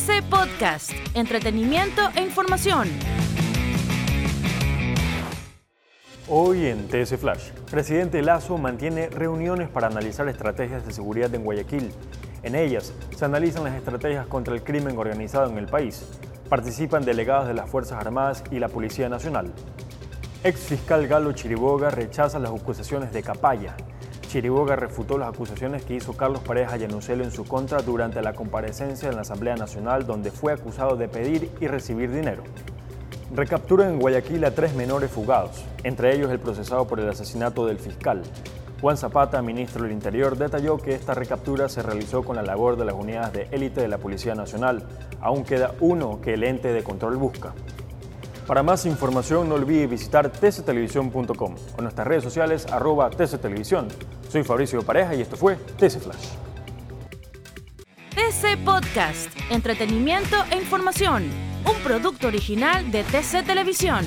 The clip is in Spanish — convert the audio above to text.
TC Podcast, entretenimiento e información. Hoy en TS Flash, presidente Lazo mantiene reuniones para analizar estrategias de seguridad en Guayaquil. En ellas se analizan las estrategias contra el crimen organizado en el país. Participan delegados de las Fuerzas Armadas y la Policía Nacional. Ex fiscal Galo Chiriboga rechaza las acusaciones de Capaya. Chiriboga refutó las acusaciones que hizo Carlos Pareja Llanucelo en su contra durante la comparecencia en la Asamblea Nacional donde fue acusado de pedir y recibir dinero. Recapturan en Guayaquil a tres menores fugados, entre ellos el procesado por el asesinato del fiscal. Juan Zapata, ministro del Interior, detalló que esta recaptura se realizó con la labor de las unidades de élite de la Policía Nacional. Aún queda uno que el ente de control busca. Para más información no olvide visitar tctelevisión.com o nuestras redes sociales arroba tctelevisión. Soy Fabricio Pareja y esto fue TC Flash. TC Podcast, entretenimiento e información un producto original de TC Televisión.